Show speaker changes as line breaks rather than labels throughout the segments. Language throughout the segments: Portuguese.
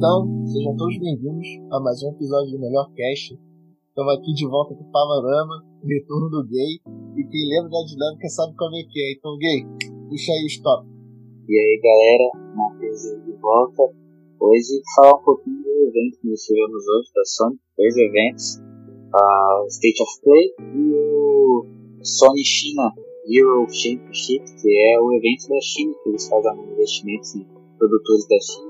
Então, sejam todos bem-vindos a mais um episódio do Melhor Cast. Estamos aqui de volta com o Panorama, retorno do Gay. E quem lembra da dinâmica sabe como é que é. Então, Gay, puxa aí o stop.
E aí, galera, Matheus de volta. Hoje, falar um pouquinho do evento que nós tivemos hoje da Sony. Dois eventos: a State of Play e o Sony China Euro Championship, que é o evento da China que eles fazem investimentos em produtores da China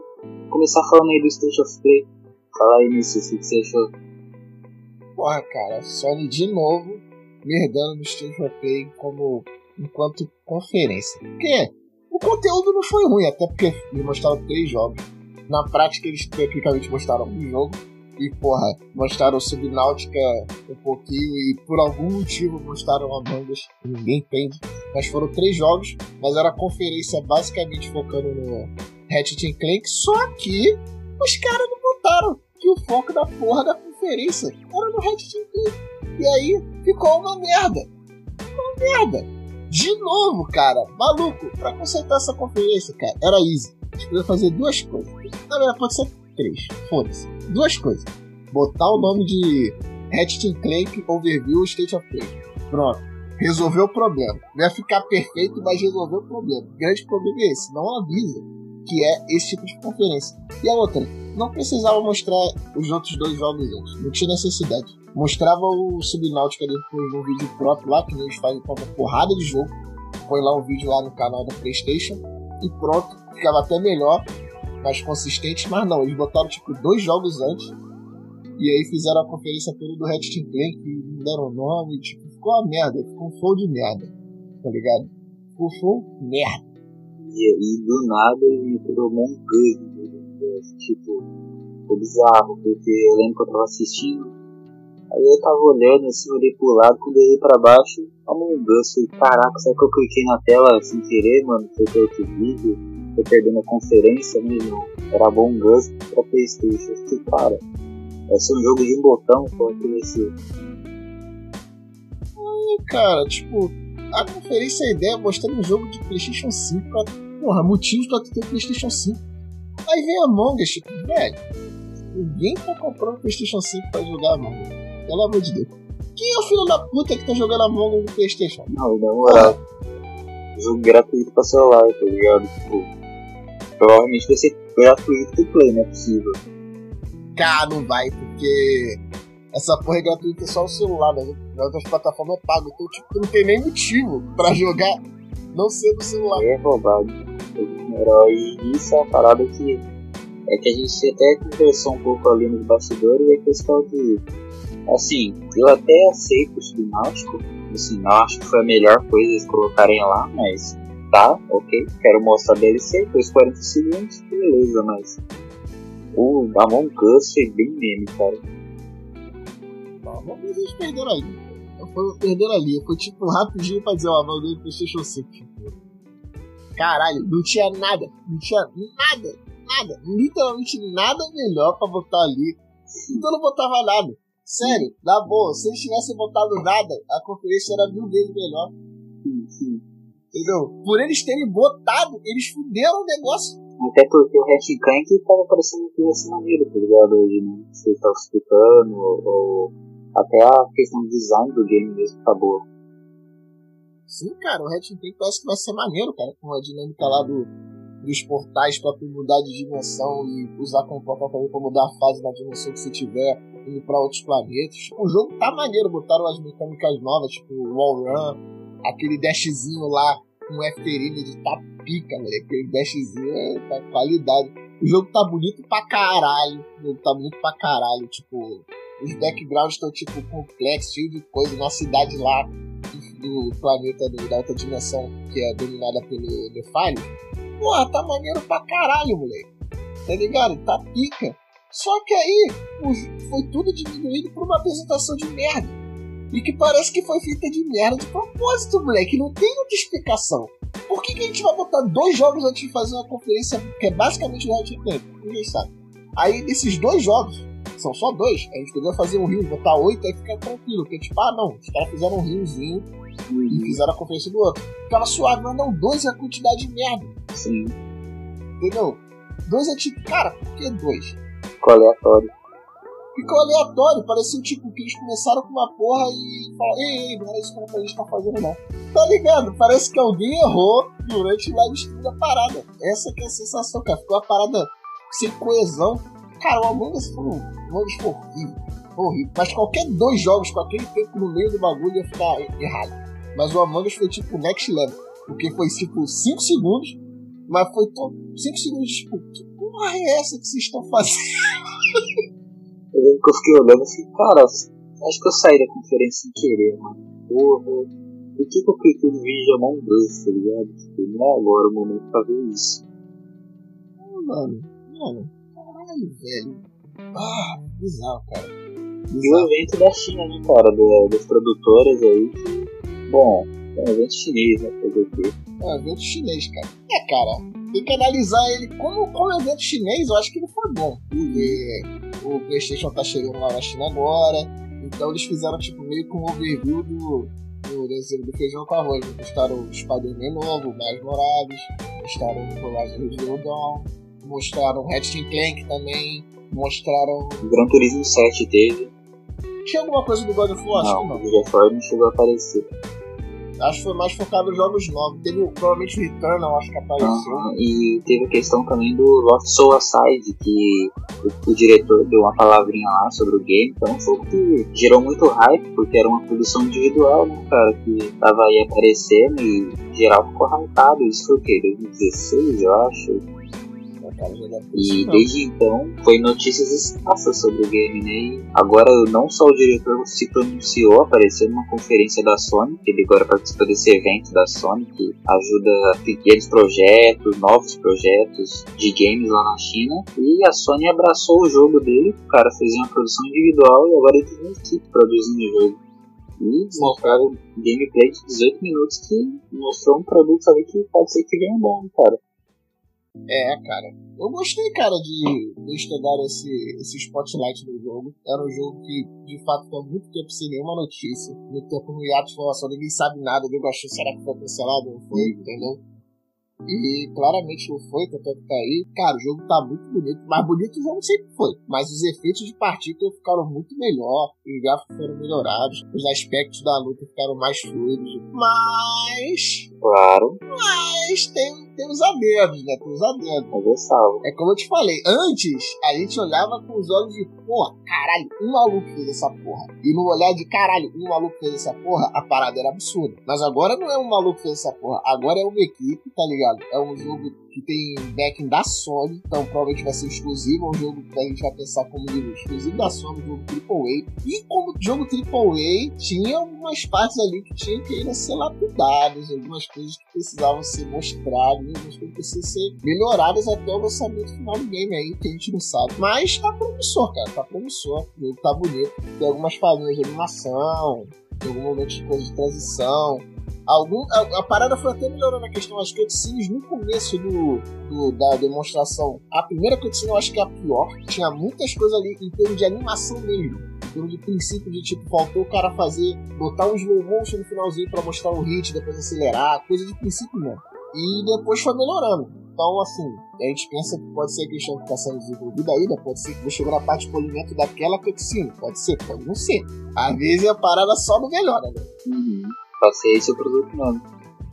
começar falando aí do State of Play. Fala aí, nisso, o que você achou?
Porra, cara, Sony de novo merdando no State of Play como enquanto conferência. Porque o conteúdo não foi ruim, até porque eles mostraram três jogos. Na prática, eles tecnicamente mostraram um jogo. E, porra, mostraram Subnáutica um pouquinho e por algum motivo mostraram a Mangas, ninguém entende. Mas foram três jogos, mas era conferência basicamente focando no Ratchet Clank, só que os caras não botaram que o foco da porra da conferência era no Ratchet Clank. E aí ficou uma merda. Uma merda. De novo, cara, maluco, pra consertar essa conferência, cara, era easy. A gente podia fazer duas coisas. Na verdade, pode ser três. Foda-se. Duas coisas. Botar o nome de Ratchet Clank Overview State of Play. Pronto. Resolveu o problema. Não ia ficar perfeito, mas resolveu o problema. O grande problema é esse. Não avisa que é esse tipo de conferência. E a outra, não precisava mostrar os outros dois jogos juntos, não tinha necessidade. Mostrava o Subnáutica depois num vídeo próprio lá, que eles fazem com uma porrada de jogo. Põe lá um vídeo lá no canal da PlayStation e pronto, ficava até melhor, mais consistente, mas não, eles botaram tipo dois jogos antes e aí fizeram a conferência toda do Ratchet Clank e não deram nome, tipo, ficou uma merda, ficou um flow de merda, tá ligado? Ficou um flow merda.
E, e do nada ele entrou Among Us, tipo, foi bizarro, porque eu lembro que eu tava assistindo, aí eu tava olhando assim, olhei pro lado, quando eu olhei pra baixo, Among Us, falei, caraca, será que eu cliquei na tela sem querer, mano, foi ter outro vídeo, tô perdendo a conferência mesmo, era Among Us pra Playstation, fiquei, cara, esse é um jogo de um botão, pô, que esse...
Ai, cara, tipo, a conferência a ideia é mostrar um jogo de PlayStation 5 pra. Porra, motivos pra ter PlayStation 5. Aí vem a Among Us, tipo, velho. Ninguém tá comprando PlayStation 5 pra jogar Among Us. Pelo amor de Deus. Quem é o filho da puta que tá jogando Among Us no PlayStation?
Não, na moral. Jogo gratuito pra celular, tá ligado? Tipo, provavelmente vai ser gratuito pro Play, não é possível.
Cara, não vai, porque essa porra é gratuita só no celular, né? Nas outras plataformas é pago. Então, tipo, não tem nem motivo pra jogar não ser no celular.
É roubado. E isso é uma parada que é que a gente até conversou um pouco ali nos bastidores e a questão de assim, eu até aceito o subnáutico, assim, não acho que foi a melhor coisa eles colocarem lá, mas tá, ok, quero mostrar DLC, depois 40 segundos, beleza, mas o Among Us foi bem meme, cara
vamos ver eles perderam ali. Foi, perderam ali. Foi tipo rapidinho pra dizer, ó, mandei pro PlayStation 5. Tipo. Caralho, não tinha nada. Não tinha nada. Nada. Literalmente nada melhor pra botar ali. Então não botava nada. Sério, na boa, se eles tivessem botado nada, a conferência era mil vezes melhor. Entendeu? Por eles terem botado, eles fuderam o negócio.
Até porque o Ratchet Clank tava parecendo que ia ser maneiro, tá ligado? Hoje, né? Você tava explicando, ou até a questão do design do game mesmo tá boa.
Sim, cara, o Ratchet Clank parece que vai ser maneiro, cara, com a dinâmica lá do, dos portais pra tu mudar de dimensão e usar como portal também pra mudar a fase da dimensão que você tiver, indo pra outros planetas. O jogo tá maneiro, botaram as mecânicas novas, tipo wall run, aquele dashzinho lá com F de tá pica, moleque. Aquele dashzinho é tá qualidade. O jogo tá bonito pra caralho. O jogo tá bonito pra caralho, tipo os backgrounds estão tipo complexos, cheio de coisa, na cidade lá do planeta do, da outra dimensão que é dominada pelo Defile. Porra, tá maneiro pra caralho, moleque. Tá ligado? Tá pica. Só que aí foi tudo diminuído por uma apresentação de merda. E que parece que foi feita de merda de propósito, moleque. Não tem outra explicação. Por que, que a gente vai botar dois jogos antes de fazer uma conferência que é basicamente o Red? Ninguém sabe. Aí, desses dois jogos, são só dois, a gente poderia fazer um rio, botar oito, aí fica tranquilo. Porque, tipo, ah, não, os caras fizeram um riozinho e fizeram a conferência do outro. Ficava suave, mas não, dois é a quantidade de merda.
Sim.
Entendeu? Dois é tipo, cara, por que dois?
Ficou aleatório.
Ficou aleatório, parecia tipo que eles começaram com uma porra e falaram, ei, ei, não é isso que a gente tá fazendo não. Tá ligado? Parece que alguém errou durante o live stream da parada. Essa que é a sensação, cara. Ficou uma parada sem coesão. Cara, o Among Us foi um Among Us foi horrível. Foi horrível. Mas qualquer dois jogos com aquele tempo no meio do bagulho ia ficar errado. Mas o Among Us foi tipo next level. Porque foi tipo 5 segundos. Mas foi 5 segundos, tipo, que porra é essa que vocês estão fazendo?
Eu lembro que eu fiquei olhando e falei, cara, acho que eu saí da conferência sem querer, mano. Porra, por que, que eu cliquei no vídeo de Among Us, tá ligado? Tipo, não é agora o momento pra ver isso.
Ah, mano, mano, caralho, velho. Ah, bizarro, cara. Bizarro.
E o evento da China, né, cara, do, das produtoras aí. Bom, é um evento chinês, né, fazer o quê?
É um evento chinês, cara. É, cara, tem que analisar ele como, como evento chinês, eu acho que ele foi bom. Porque o PlayStation tá chegando lá na China agora, então eles fizeram tipo meio que um overview do, do desenho do feijão com arroz. Mostraram o Spider-Man novo, o Miles Morales, mostraram o Horizon Zero Dawn, mostraram Ratchet Clank também, mostraram.
O Gran Turismo 7 teve.
Tinha alguma coisa do God of War?
Não,
não.
o God of War não chegou a aparecer.
Acho que foi mais focado nos jogos novos. Teve provavelmente o Returnal, acho que apareceu.
Uhum. E teve a questão também do Lost Soul Aside, que o, o, diretor deu uma palavrinha lá sobre o game. Então foi um que gerou muito hype, porque era uma produção individual, né, cara, que tava aí aparecendo e geral ficou hypado. Isso foi o quê? 2016, eu acho. E desde então foi notícias escassas sobre o game, né? E agora não só o diretor se pronunciou, apareceu numa conferência da Sony, que ele agora participa desse evento da Sony, que ajuda pequenos projetos, novos projetos de games lá na China. E a Sony abraçou o jogo dele, o cara fez uma produção individual e agora ele tem uma equipe produzindo o jogo. E mostraram gameplay de 18 minutos que mostrou um produto ali que pode ser que venha bom, cara.
É, cara. Eu gostei, cara, de eles pegarem esse, esse spotlight do jogo. Era um jogo que, de fato, ficou muito tempo sem nenhuma notícia. Muito tempo no hiato de informação, ninguém sabe nada. Jogo achou, será que foi cancelado? Não foi, entendeu? E claramente não foi, tanto é que tá aí. Cara, o jogo tá muito bonito. Mais bonito o jogo sempre foi. Mas os efeitos de partícula ficaram muito melhor. Os gráficos foram melhorados. Os aspectos da luta ficaram mais fluidos. Mas.
Claro.
Mas tem, tem os adedos, né? Tem os
eu salvo.
É como eu te falei. Antes, a gente olhava com os olhos de, porra, caralho, um maluco fez essa porra. E no olhar de, caralho, um maluco fez essa porra, a parada era absurda. Mas agora não é um maluco que fez essa porra. Agora é uma equipe, tá ligado? É um jogo que tem backing da Sony, então provavelmente vai ser exclusivo, é um jogo que a gente vai pensar como jogo exclusivo da Sony, um jogo AAA. E como jogo AAA, tinha algumas partes ali que tinham que ainda ser lapidadas, algumas coisas que precisavam ser mostradas, algumas coisas que precisam ser melhoradas até o lançamento final do game aí, que a gente não sabe. Mas tá promissor, cara, tá promissor. O jogo tá bonito. Tem algumas falhas de animação, tem algum momento de coisa de transição, Algum, a, a, parada foi até melhorando a questão das cutscenes no começo do, do, da demonstração. A primeira cutscene eu acho que é a pior. Tinha muitas coisas ali em termos de animação mesmo. Em termos de princípio de tipo, faltou o cara fazer, botar um slow motion no finalzinho para mostrar o hit, depois acelerar, coisa de princípio mesmo. E depois foi melhorando. Então, assim, a gente pensa que pode ser a questão que está sendo desenvolvida ainda, pode ser que chegou na parte de polimento daquela cutscene, pode ser, pode não ser. Às vezes a parada só não melhora, né?
Uhum paciência o produto novo.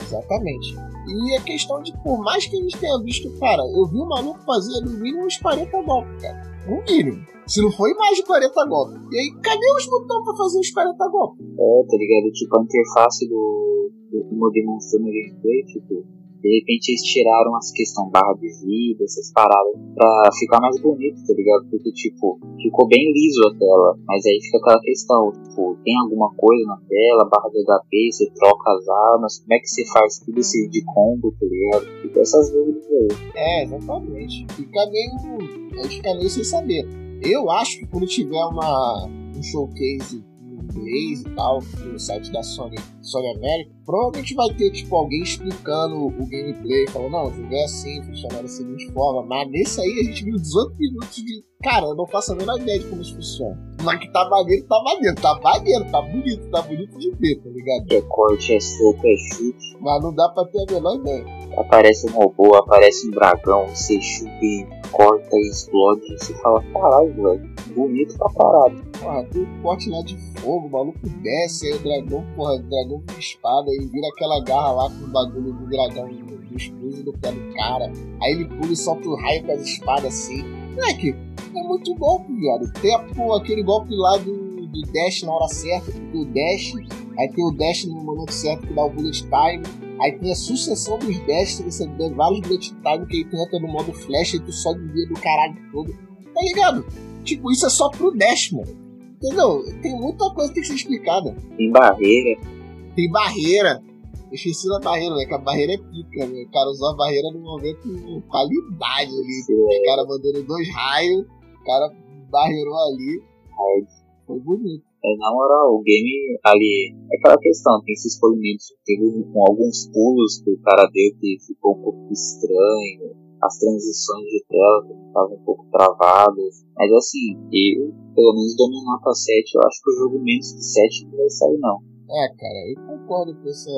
Exatamente. E a questão de, por mais que a gente tenha visto, cara, eu vi o maluco fazer no mínimo uns 40 golpes, cara. No mínimo. Se não foi mais de 40 golpes. E aí, cadê os botões pra fazer os 40 golpes?
É, tá ligado? Tipo, a interface do, do, do no gameplay, tipo, de repente eles tiraram as questão barra de vida, essas paradas, pra ficar mais bonito, tá ligado? Porque, tipo, ficou bem liso a tela, mas aí fica aquela questão, tipo, tem alguma coisa na tela, barra de HP, você troca as armas, como é que você faz tudo esse de combo, tá ligado? Fica essas dúvidas aí.
É, exatamente. Fica meio. A gente fica meio sem saber. Eu acho que quando tiver uma, um showcase inglês e tal, no site da Sony, Sony América, provavelmente vai ter tipo alguém explicando o gameplay, falando, não, o jogo é assim, funciona da seguinte forma, mas nesse aí a gente viu 18 minutos de. Cara, eu não faço a menor ideia de como isso funciona. Mas que tá maneiro, tá maneiro, tá maneiro, tá bonito, tá bonito de ver, tá ligado?
É corte, é é chute.
Mas não dá pra ter a menor ideia.
Aparece um robô, aparece um dragão, você chupa e corta e explode. E você fala, caralho, velho, bonito pra parado.
Porra, tem um pote lá de fogo, o maluco desce, aí o dragão, porra, o dragão com espada e vira aquela garra lá com o bagulho do dragão do escudo do pé do cara. Aí ele pula e solta o raio com as espadas assim. Moleque, é muito golpe, viado. Tem a, pô, aquele golpe lá do, do dash na hora certa, do dash, aí tem o dash no momento certo que dá o bullet time. Aí tem a sucessão dos dash, você dá vários bullet time que aí tu entra no modo flash e tu só desvia do caralho todo. Tá ligado? Tipo, isso é só pro dash, mano. Entendeu? Tem muita coisa que tem que ser explicada.
Tem barreira.
Tem barreira. Eu esqueci da barreira, né? Que a barreira é pica, né? O cara usou a barreira no momento com qualidade ali.
Sim.
O cara mandando dois raios, cara barreirou ali.
Aí,
Foi bonito.
é, na moral, o game ali. É aquela questão, tem esses um- com alguns pulos que o cara deu que ficou um pouco estranho. As transições de tela estavam um pouco travadas. Mas assim, eu, pelo menos dou minha nota 7. Eu acho que o jogo menos que 7 não vai sair, não.
É, cara, eu concordo com essa,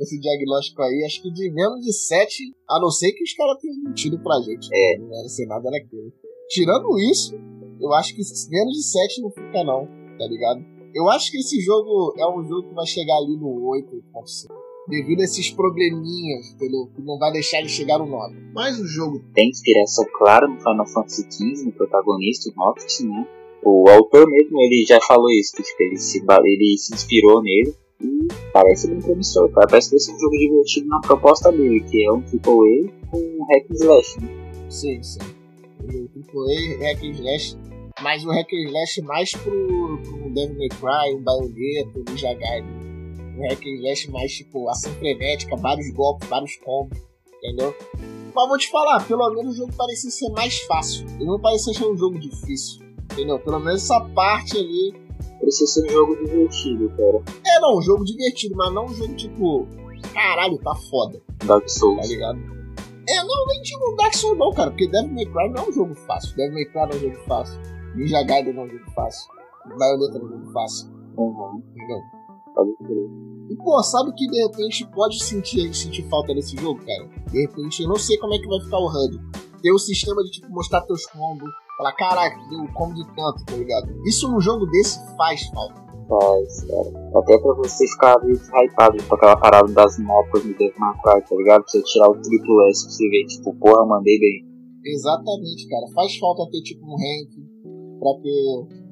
esse diagnóstico aí. Acho que de menos de 7, a não ser que os caras tenham mentido pra gente.
É.
Não era ser nada naquilo. Tirando isso, eu acho que menos de 7 não fica, não, tá ligado? Eu acho que esse jogo é um jogo que vai chegar ali no 8, 8.5. Devido a esses probleminhas, entendeu? Que não vai deixar ele chegar no 9. Mas o jogo
Tem inspiração clara no Final Fantasy XV, no protagonista, o Noctis, né? O autor mesmo, ele já falou isso, que tipo, ele, se, ele se inspirou nele e parece bem promissor, cara. Parece que vai ser um jogo divertido na proposta dele, que é um AAA com um hack and slash, né?
Sim, sim. AAA, Hack and Slash, mas o Hack and Slash mais pro, pro Devil May Cry, um Bayonetta, um Ninja Gaiden. Um Hack and Slash mais, tipo, ação frenética, vários golpes, vários combos, entendeu? Mas vou te falar, pelo menos o jogo parecia ser mais fácil. Ele não parecia ser um jogo difícil, entendeu? Pelo menos essa parte ali...
Precisa ser um jogo divertido, cara.
É, não, um jogo divertido, mas não um jogo, tipo... Caralho, tá foda.
Dark
tá
Souls.
ligado? É, não, nem digo Dark Souls não, cara, porque Devil May Cry não é um jogo fácil. Devil May Cry não é um jogo fácil. Ninja Gaiden não é um jogo fácil. Bayonetta não é um jogo fácil,
Uhum,
entendeu?
pode.
E, pô, sabe que de repente pode sentir, sentir falta desse jogo, cara? De repente, eu não sei como é que vai ficar o HUD. Ter o sistema de, tipo, mostrar teus combos. Falar, caraca, deu um combo de tanto, tá ligado? Isso num jogo desse faz falta.
Faz, cara. Até pra você ficar meio hypado com aquela parada das mopas no May Cry, tá ligado? Pra você tirar o triplo S pra você ver, tipo, porra, mandei bem.
Exatamente, cara. Faz falta ter, tipo, um rank pra ter.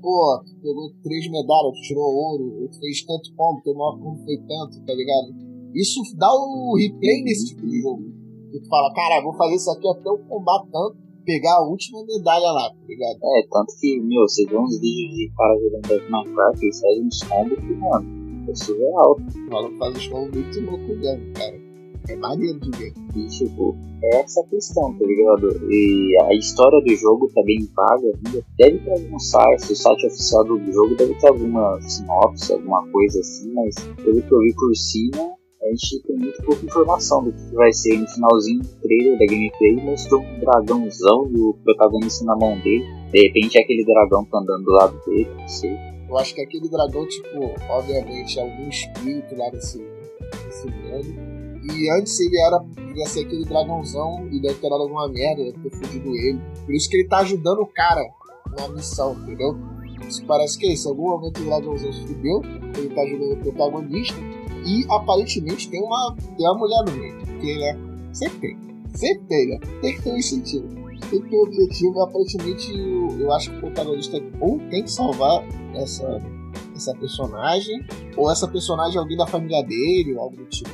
Pô, tu pegou três medalhas, tu tirou ouro, tu fez tanto combo, teu maior combo foi tanto, tá ligado? Isso dá o replay nesse tipo de jogo. E tu fala, cara, vou fazer isso aqui até eu combar tanto, pegar a última medalha lá, tá ligado?
É, tanto que, meu, você vê uns vídeos de cara jogando Devil May Cry, eles fazem uns combos que, mano, é surreal.
O maluco faz os combos muito louco mesmo, cara. É maneiro de ver.
E, tipo, é essa a questão, tá ligado? E a história do jogo tá bem vaga ainda. Deve ter algum site, o site oficial do jogo deve ter alguma sinopse, alguma coisa assim, mas pelo que eu vi por cima, a gente tem muito pouca informação do que vai ser. No finalzinho do trailer da gameplay mostrou um dragãozão e o protagonista na mão dele. De repente é aquele dragão tá andando do lado dele, não sei.
Eu acho que aquele dragão, tipo, obviamente, é algum espírito lá nesse, nesse mundo. E antes ele era, devia ser aquele dragãozão e deve ter dado alguma merda, deve ter fugido ele. Por isso que ele tá ajudando o cara na missão, entendeu? Isso parece que é isso. Algum momento o dragãozão se fudeu, ele tá ajudando o protagonista. E aparentemente tem uma, tem uma mulher no meio. Porque, né? Sempre tem. Sempre tem, né? Tem que ter um incentivo. Tem que ter um objetivo. Aparentemente eu, eu acho que o protagonista ou tem que salvar essa, essa personagem, ou essa personagem é alguém da família dele, ou algo do tipo.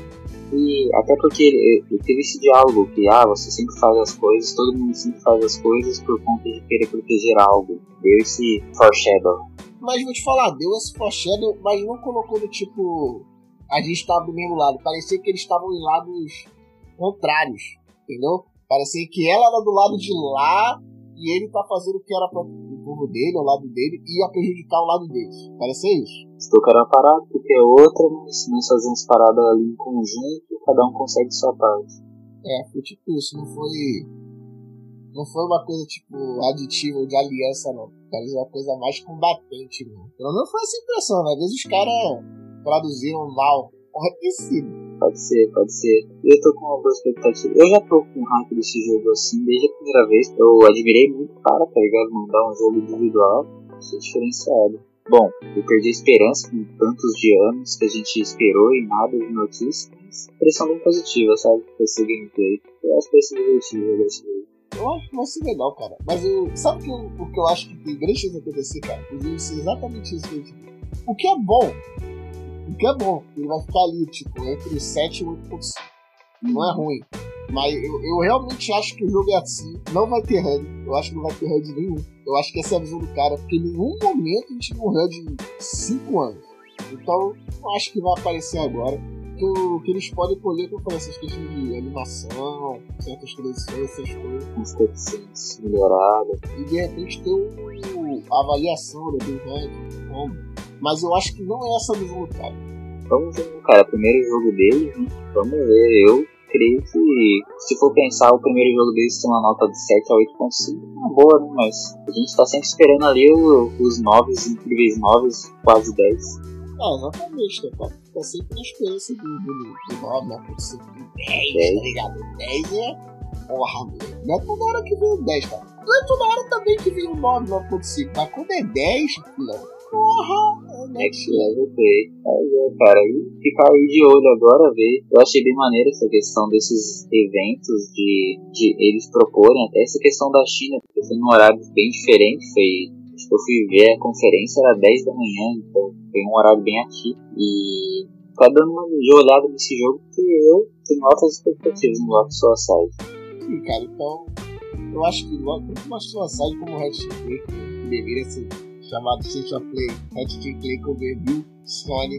E até porque ele, ele teve esse diálogo que, ah, você sempre faz as coisas, todo mundo sempre faz as coisas por conta de querer proteger algo. Deu esse foreshadow.
Mas vou te falar, deu esse foreshadow, mas não colocou do tipo. A gente estava do mesmo lado. Parecia que eles estavam em lados contrários, entendeu? Parecia que ela era do lado de lá e ele tá fazendo o que era para o povo dele, ao lado dele, e ia prejudicar o lado deles. Parecia isso.
Estou querendo uma parada, porque é outra, mas nós fazemos parada ali em conjunto, cada um consegue sua parte.
É, foi tipo isso, não foi. Não foi uma coisa tipo aditiva ou de aliança, não. Talvez uma coisa mais combatente, mano. Pelo menos foi essa impressão, né? Às vezes os caras traduziram mal. Pode ter sido.
Pode ser, pode ser. Eu tô com uma boa expectativa. Eu já tô com hype desse jogo assim desde a primeira vez. Eu admirei muito o cara, tá ligado? Mandar um jogo individual. Isso é diferenciado. Bom, eu perdi a esperança com tantos de anos que a gente esperou e nada de notícias, mas impressão bem positiva, sabe? Com esse gameplay. Eu acho que vai ser divertido esse jogo.
Eu acho que vai ser legal, cara. Mas eu, sabe que eu, o que eu acho que tem grande chance de acontecer, cara? Jogo ser exatamente isso que a gente O que é bom. O que é bom. Ele vai ficar ali, tipo, entre o 7 e o 8.5. Não é ruim. Mas eu, eu, realmente acho que o jogo é assim. Não vai ter HUD. Eu acho que não vai ter HUD nenhum. Eu acho que essa é a visão do cara. Porque em nenhum momento a gente viu um HUD em 5 anos. Então, eu acho que vai aparecer agora. Que, o, que eles podem colher, como eu falei, essas questões de animação, certas transições, essas coisas.
As cutscenes melhoradas.
E de repente ter um, a avaliação né, do HUD. Como. Mas eu acho que não é essa do cara.
Vamos ver, cara. Primeiro jogo dele, né? Vamos ver. Eu creio que, se for pensar, o primeiro jogo deles tem uma nota de 7 a 8.5, é uma boa, né? Mas a gente tá sempre esperando ali os 9, os incríveis 9, quase 10.
É, exatamente, tá, tá sempre na experiência do, do, do 9, né? 10, 10, tá ligado? 10 é. Porra, mano. Não é toda hora que vem o 10, cara. Não é toda hora também que vem o 9, 9.5. Mas quando é 10, filho, porra,
next level play. Aí, é, cara, e ficar aí de olho agora, ver. Eu achei bem maneiro essa questão desses eventos, de, de eles proporem até essa questão da China, porque foi num horário bem diferente, foi Tipo, eu fui ver a conferência, era 10 da manhã, então foi um horário bem ativo. E tá dando uma olhada nesse jogo, porque eu tenho altas expectativas no Lost Suicide.
Sim, cara, então eu acho que tanto Lost Suicide como o Red deveria ser chamado State of Play, Ratchet Clank Overview, Sony,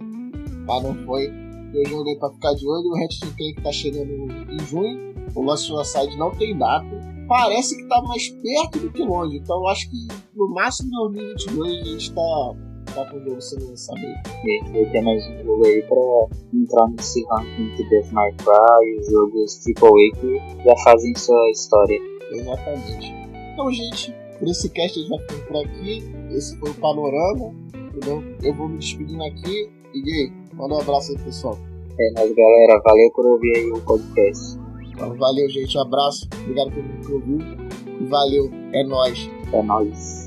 mas não foi. Eu joguei pra ficar de olho, o Ratchet Clank tá chegando em junho, o Lost Suicide não tem data, parece que tá mais perto do que longe, então eu acho que no máximo em 2022 a gente tá, tá com o jogo sendo lançado aí.
E vai ter mais um jogo aí pra entrar nesse ranking de Death May Cry os jogos AAA que já fazem sua história.
Exatamente. Então, gente, por esse cast a gente vai ficando por aqui. Esse foi o panorama. Entendeu? Eu vou me despedindo aqui. E Gui, manda um abraço aí, pessoal.
É nóis, galera. Valeu por ouvir aí o podcast.
Então, valeu, gente. Um abraço. Obrigado por me ouvir. E valeu. É nóis.
É nóis.